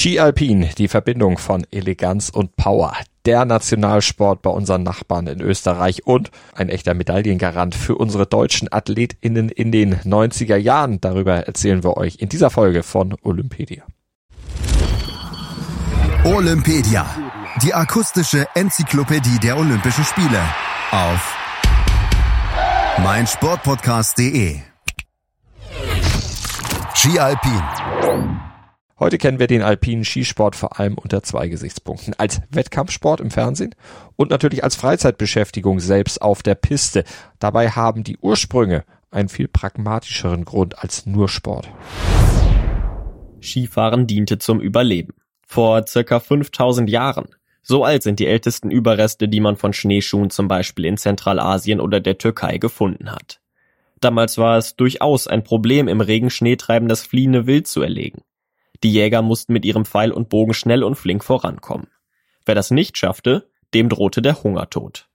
Ski Alpin, die Verbindung von Eleganz und Power. Der Nationalsport bei unseren Nachbarn in Österreich und ein echter Medaillengarant für unsere deutschen AthletInnen in den 90er Jahren. Darüber erzählen wir euch in dieser Folge von Olympedia. Olympedia, die akustische Enzyklopädie der Olympischen Spiele auf meinsportpodcast.de. Ski Alpin Heute kennen wir den alpinen Skisport vor allem unter zwei Gesichtspunkten. Als Wettkampfsport im Fernsehen und natürlich als Freizeitbeschäftigung selbst auf der Piste. Dabei haben die Ursprünge einen viel pragmatischeren Grund als nur Sport. Skifahren diente zum Überleben. Vor circa 5000 Jahren. So alt sind die ältesten Überreste, die man von Schneeschuhen zum Beispiel in Zentralasien oder der Türkei gefunden hat. Damals war es durchaus ein Problem, im Regen Schneetreiben das fliehende Wild zu erlegen. Die Jäger mussten mit ihrem Pfeil und Bogen schnell und flink vorankommen. Wer das nicht schaffte, dem drohte der Hungertod.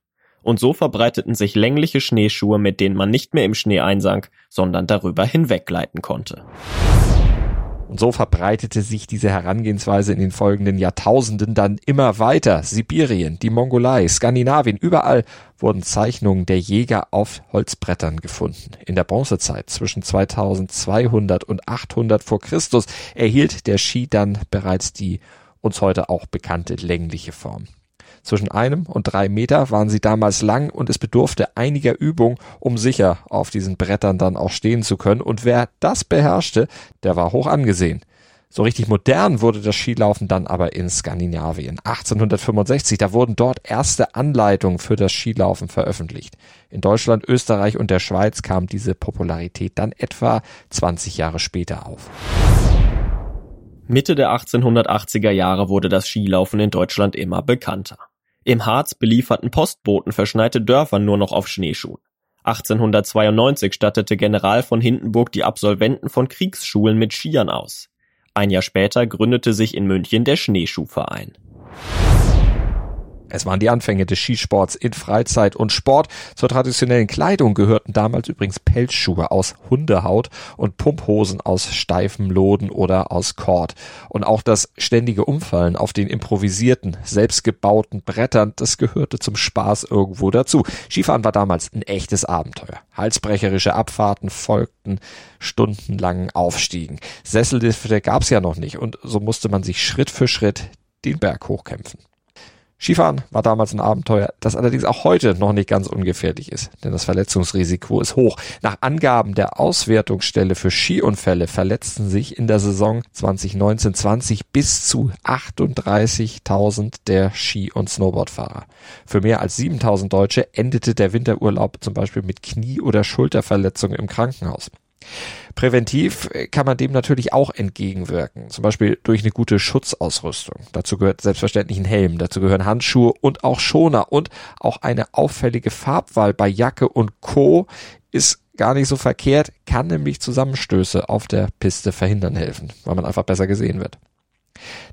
Und so verbreiteten sich längliche Schneeschuhe, mit denen man nicht mehr im Schnee einsank, sondern darüber hinweggleiten konnte. Und so verbreitete sich diese Herangehensweise in den folgenden Jahrtausenden dann immer weiter. Sibirien, die Mongolei, Skandinavien, überall wurden Zeichnungen der Jäger auf Holzbrettern gefunden. In der Bronzezeit zwischen 2200 und 800 vor Christus erhielt der Ski dann bereits die uns heute auch bekannte längliche Form. Zwischen einem und drei Meter waren sie damals lang und es bedurfte einiger Übung, um sicher auf diesen Brettern dann auch stehen zu können. Und wer das beherrschte, der war hoch angesehen. So richtig modern wurde das Skilaufen dann aber in Skandinavien. 1865, da wurden dort erste Anleitungen für das Skilaufen veröffentlicht. In Deutschland, Österreich und der Schweiz kam diese Popularität dann etwa 20 Jahre später auf. Mitte der 1880er Jahre wurde das Skilaufen in Deutschland immer bekannter. Im Harz belieferten Postboten verschneite Dörfer nur noch auf Schneeschuhen. 1892 stattete General von Hindenburg die Absolventen von Kriegsschulen mit Skiern aus. Ein Jahr später gründete sich in München der Schneeschuhverein. Es waren die Anfänge des Skisports in Freizeit und Sport. Zur traditionellen Kleidung gehörten damals übrigens Pelzschuhe aus Hundehaut und Pumphosen aus steifem Loden oder aus Kord. Und auch das ständige Umfallen auf den improvisierten, selbstgebauten Brettern, das gehörte zum Spaß irgendwo dazu. Skifahren war damals ein echtes Abenteuer. Halsbrecherische Abfahrten folgten stundenlangen Aufstiegen. Sessellifte gab's ja noch nicht und so musste man sich Schritt für Schritt den Berg hochkämpfen. Skifahren war damals ein Abenteuer, das allerdings auch heute noch nicht ganz ungefährlich ist, denn das Verletzungsrisiko ist hoch. Nach Angaben der Auswertungsstelle für Skiunfälle verletzten sich in der Saison 2019-20 bis zu 38.000 der Ski- und Snowboardfahrer. Für mehr als 7.000 Deutsche endete der Winterurlaub zum Beispiel mit Knie- oder Schulterverletzungen im Krankenhaus. Präventiv kann man dem natürlich auch entgegenwirken, zum Beispiel durch eine gute Schutzausrüstung. Dazu gehört selbstverständlich ein Helm, dazu gehören Handschuhe und auch Schoner und auch eine auffällige Farbwahl bei Jacke und Co. ist gar nicht so verkehrt, kann nämlich Zusammenstöße auf der Piste verhindern helfen, weil man einfach besser gesehen wird.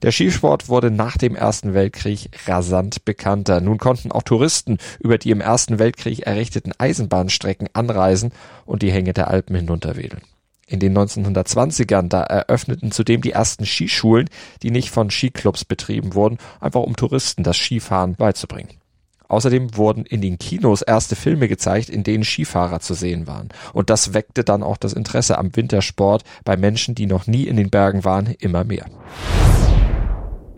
Der Skisport wurde nach dem Ersten Weltkrieg rasant bekannter. Nun konnten auch Touristen über die im Ersten Weltkrieg errichteten Eisenbahnstrecken anreisen und die Hänge der Alpen hinunterwedeln. In den 1920ern, da eröffneten zudem die ersten Skischulen, die nicht von Skiclubs betrieben wurden, einfach um Touristen das Skifahren beizubringen. Außerdem wurden in den Kinos erste Filme gezeigt, in denen Skifahrer zu sehen waren. Und das weckte dann auch das Interesse am Wintersport bei Menschen, die noch nie in den Bergen waren, immer mehr.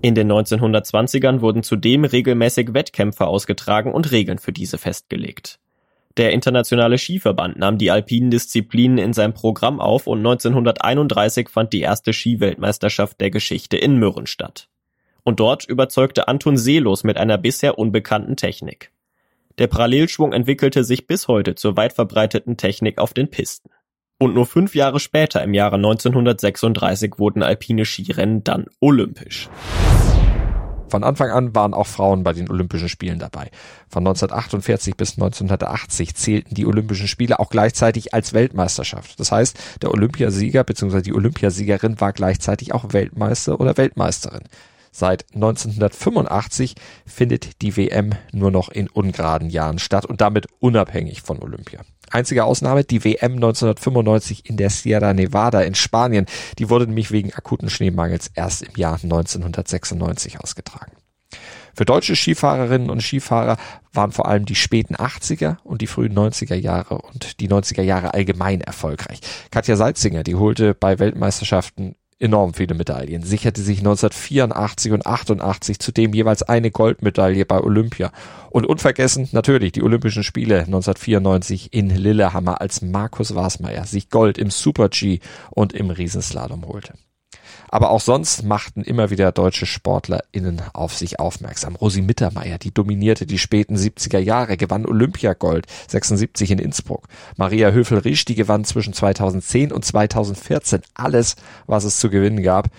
In den 1920ern wurden zudem regelmäßig Wettkämpfe ausgetragen und Regeln für diese festgelegt. Der Internationale Skiverband nahm die alpinen Disziplinen in sein Programm auf und 1931 fand die erste Skiweltmeisterschaft der Geschichte in Mürren statt. Und dort überzeugte Anton Seelos mit einer bisher unbekannten Technik. Der Parallelschwung entwickelte sich bis heute zur weit verbreiteten Technik auf den Pisten. Und nur fünf Jahre später, im Jahre 1936, wurden alpine Skirennen dann olympisch. Von Anfang an waren auch Frauen bei den Olympischen Spielen dabei. Von 1948 bis 1980 zählten die Olympischen Spiele auch gleichzeitig als Weltmeisterschaft. Das heißt, der Olympiasieger bzw. die Olympiasiegerin war gleichzeitig auch Weltmeister oder Weltmeisterin. Seit 1985 findet die WM nur noch in ungeraden Jahren statt und damit unabhängig von Olympia. Einzige Ausnahme, die WM 1995 in der Sierra Nevada in Spanien. Die wurde nämlich wegen akuten Schneemangels erst im Jahr 1996 ausgetragen. Für deutsche Skifahrerinnen und Skifahrer waren vor allem die späten 80er und die frühen 90er Jahre und die 90er Jahre allgemein erfolgreich. Katja Seitzinger, die holte bei Weltmeisterschaften enorm viele Medaillen, sicherte sich 1984 und 88 zudem jeweils eine Goldmedaille bei Olympia. Und unvergessen natürlich die Olympischen Spiele 1994 in Lillehammer, als Markus Wasmeier sich Gold im Super-G und im Riesenslalom holte. Aber auch sonst machten immer wieder deutsche SportlerInnen auf sich aufmerksam. Rosi Mittermeier, die dominierte die späten 70er Jahre, gewann Olympiagold 76 in Innsbruck. Maria Höfel-Riesch, die gewann zwischen 2010 und 2014 alles, was es zu gewinnen gab.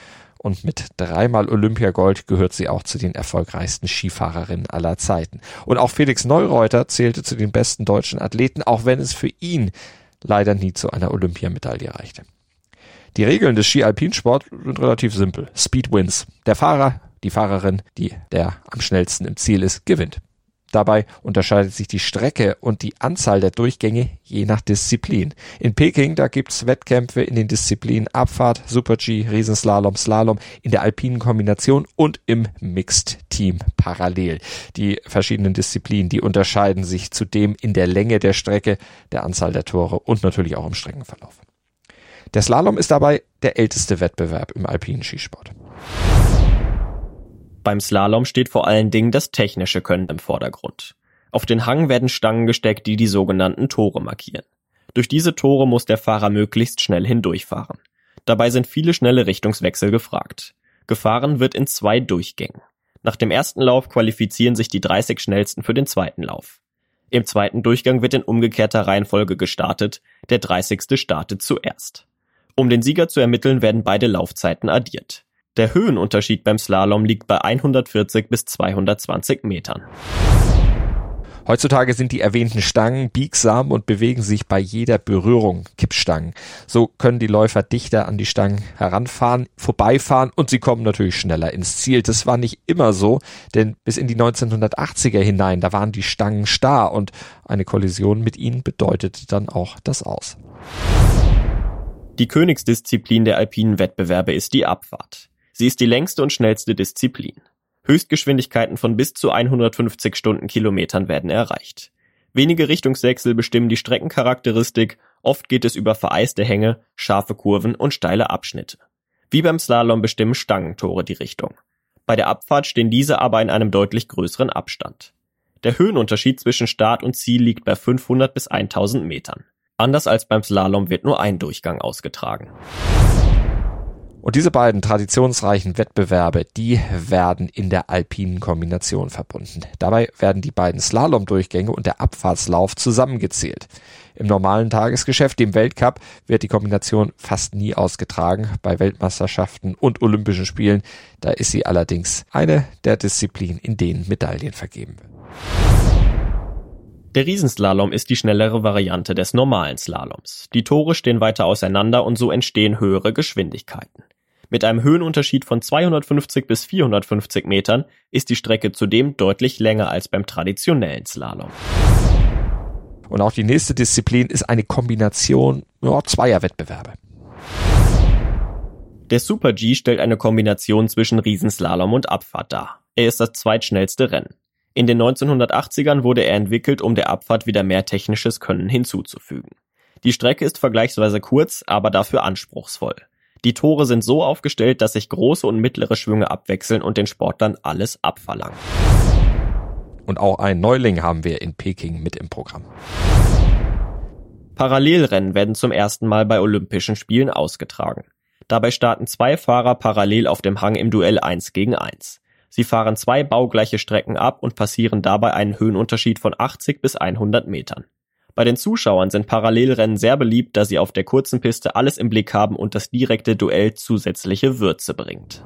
Und mit dreimal Olympiagold gehört sie auch zu den erfolgreichsten Skifahrerinnen aller Zeiten. Und auch Felix Neureuter zählte zu den besten deutschen Athleten, auch wenn es für ihn leider nie zu einer Olympiamedaille reichte. Die Regeln des Ski-Alpinsport sind relativ simpel. Speed wins. Der Fahrer, die Fahrerin, die der am schnellsten im Ziel ist, gewinnt. Dabei unterscheidet sich die Strecke und die Anzahl der Durchgänge je nach Disziplin. In Peking, da gibt's Wettkämpfe in den Disziplinen Abfahrt, Super-G, Riesenslalom, Slalom, in der alpinen Kombination und im Mixed-Team parallel. Die verschiedenen Disziplinen, die unterscheiden sich zudem in der Länge der Strecke, der Anzahl der Tore und natürlich auch im Streckenverlauf. Der Slalom ist dabei der älteste Wettbewerb im alpinen Skisport. Beim Slalom steht vor allen Dingen das technische Können im Vordergrund. Auf den Hang werden Stangen gesteckt, die die sogenannten Tore markieren. Durch diese Tore muss der Fahrer möglichst schnell hindurchfahren. Dabei sind viele schnelle Richtungswechsel gefragt. Gefahren wird in zwei Durchgängen. Nach dem ersten Lauf qualifizieren sich die 30 schnellsten für den zweiten Lauf. Im zweiten Durchgang wird in umgekehrter Reihenfolge gestartet, der 30. startet zuerst. Um den Sieger zu ermitteln, werden beide Laufzeiten addiert. Der Höhenunterschied beim Slalom liegt bei 140 bis 220 Metern. Heutzutage sind die erwähnten Stangen biegsam und bewegen sich bei jeder Berührung Kippstangen. So können die Läufer dichter an die Stangen heranfahren, vorbeifahren und sie kommen natürlich schneller ins Ziel. Das war nicht immer so, denn bis in die 1980er hinein, da waren die Stangen starr und eine Kollision mit ihnen bedeutete dann auch das Aus. Die Königsdisziplin der alpinen Wettbewerbe ist die Abfahrt. Sie ist die längste und schnellste Disziplin. Höchstgeschwindigkeiten von bis zu 150 Stundenkilometern werden erreicht. Wenige Richtungswechsel bestimmen die Streckencharakteristik, oft geht es über vereiste Hänge, scharfe Kurven und steile Abschnitte. Wie beim Slalom bestimmen Stangentore die Richtung. Bei der Abfahrt stehen diese aber in einem deutlich größeren Abstand. Der Höhenunterschied zwischen Start und Ziel liegt bei 500 bis 1000 Metern. Anders als beim Slalom wird nur ein Durchgang ausgetragen. Und diese beiden traditionsreichen Wettbewerbe, die werden in der alpinen Kombination verbunden. Dabei werden die beiden Slalom-Durchgänge und der Abfahrtslauf zusammengezählt. Im normalen Tagesgeschäft, dem Weltcup, wird die Kombination fast nie ausgetragen. Bei Weltmeisterschaften und Olympischen Spielen, da ist sie allerdings eine der Disziplinen, in denen Medaillen vergeben werden. Der Riesenslalom ist die schnellere Variante des normalen Slaloms. Die Tore stehen weiter auseinander und so entstehen höhere Geschwindigkeiten. Mit einem Höhenunterschied von 250 bis 450 Metern ist die Strecke zudem deutlich länger als beim traditionellen Slalom. Und auch die nächste Disziplin ist eine Kombination ja, zweier Wettbewerbe. Der Super G stellt eine Kombination zwischen Riesenslalom und Abfahrt dar. Er ist das zweitschnellste Rennen. In den 1980ern wurde er entwickelt, um der Abfahrt wieder mehr technisches Können hinzuzufügen. Die Strecke ist vergleichsweise kurz, aber dafür anspruchsvoll. Die Tore sind so aufgestellt, dass sich große und mittlere Schwünge abwechseln und den Sportlern alles abverlangen. Und auch ein Neuling haben wir in Peking mit im Programm. Parallelrennen werden zum ersten Mal bei Olympischen Spielen ausgetragen. Dabei starten zwei Fahrer parallel auf dem Hang im Duell 1 gegen 1. Sie fahren zwei baugleiche Strecken ab und passieren dabei einen Höhenunterschied von 80 bis 100 Metern. Bei den Zuschauern sind Parallelrennen sehr beliebt, da sie auf der kurzen Piste alles im Blick haben und das direkte Duell zusätzliche Würze bringt.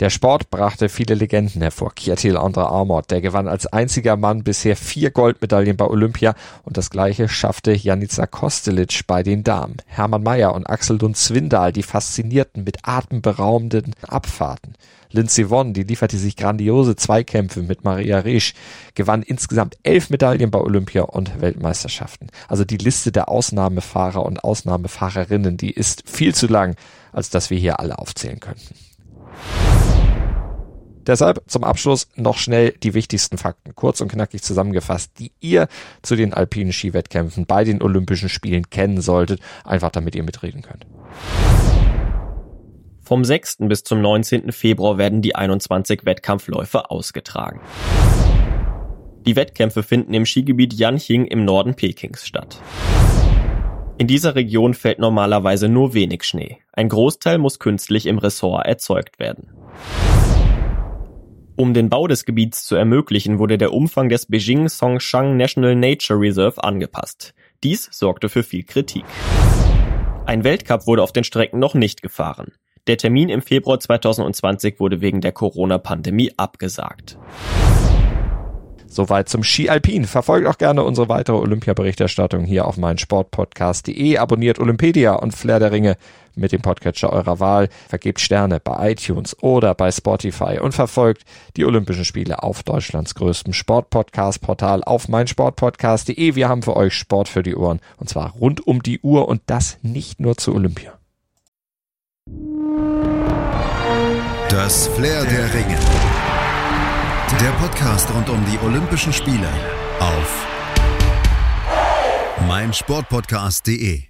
Der Sport brachte viele Legenden hervor. Kjetil Andre Armort, der gewann als einziger Mann bisher vier Goldmedaillen bei Olympia und das gleiche schaffte Janica Kostelic bei den Damen. Hermann Mayer und Axel Lund Zwindal, die faszinierten mit atemberaubenden Abfahrten. Lindsey Vonn, die lieferte sich grandiose Zweikämpfe mit Maria Resch, gewann insgesamt elf Medaillen bei Olympia und Weltmeisterschaften. Also die Liste der Ausnahmefahrer und Ausnahmefahrerinnen, die ist viel zu lang, als dass wir hier alle aufzählen könnten. Deshalb zum Abschluss noch schnell die wichtigsten Fakten, kurz und knackig zusammengefasst, die ihr zu den alpinen Skiwettkämpfen bei den Olympischen Spielen kennen solltet, einfach damit ihr mitreden könnt. Vom 6. bis zum 19. Februar werden die 21 Wettkampfläufe ausgetragen. Die Wettkämpfe finden im Skigebiet Yanqing im Norden Pekings statt. In dieser Region fällt normalerweise nur wenig Schnee. Ein Großteil muss künstlich im Ressort erzeugt werden. Um den Bau des Gebiets zu ermöglichen, wurde der Umfang des Beijing Songshan National Nature Reserve angepasst. Dies sorgte für viel Kritik. Ein Weltcup wurde auf den Strecken noch nicht gefahren. Der Termin im Februar 2020 wurde wegen der Corona-Pandemie abgesagt. Soweit zum Ski Alpin. Verfolgt auch gerne unsere weitere Olympia-Berichterstattung hier auf meinsportpodcast.de. Abonniert Olympedia und Flair der Ringe mit dem Podcatcher eurer Wahl. Vergebt Sterne bei iTunes oder bei Spotify und verfolgt die Olympischen Spiele auf Deutschlands größtem Sportpodcast-Portal auf meinsportpodcast.de. Wir haben für euch Sport für die Ohren und zwar rund um die Uhr und das nicht nur zu Olympia. Das Flair der Ringe. Der Podcast rund um die Olympischen Spiele auf meinsportpodcast.de.